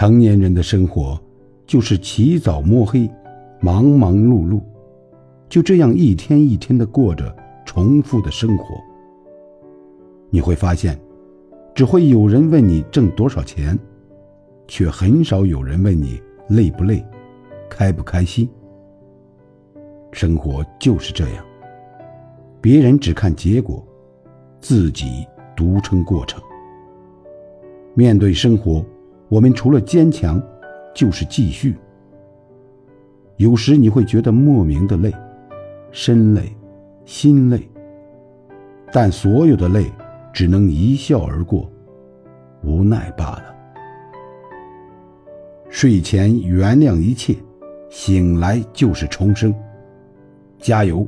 成年人的生活，就是起早摸黑，忙忙碌碌，就这样一天一天的过着重复的生活。你会发现，只会有人问你挣多少钱，却很少有人问你累不累，开不开心。生活就是这样，别人只看结果，自己独撑过程。面对生活。我们除了坚强，就是继续。有时你会觉得莫名的累，身累，心累。但所有的累，只能一笑而过，无奈罢了。睡前原谅一切，醒来就是重生。加油！